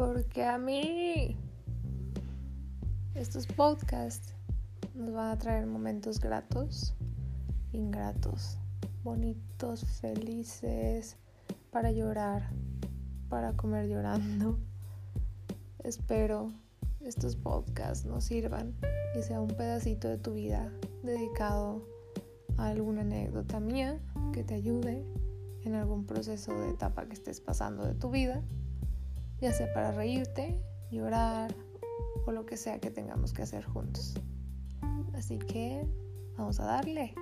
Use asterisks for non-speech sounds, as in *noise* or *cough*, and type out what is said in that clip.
Porque a mí estos podcasts nos van a traer momentos gratos, ingratos, bonitos, felices, para llorar, para comer llorando. *laughs* Espero estos podcasts nos sirvan y sea un pedacito de tu vida dedicado a alguna anécdota mía que te ayude en algún proceso de etapa que estés pasando de tu vida, ya sea para reírte, llorar o lo que sea que tengamos que hacer juntos. Así que vamos a darle.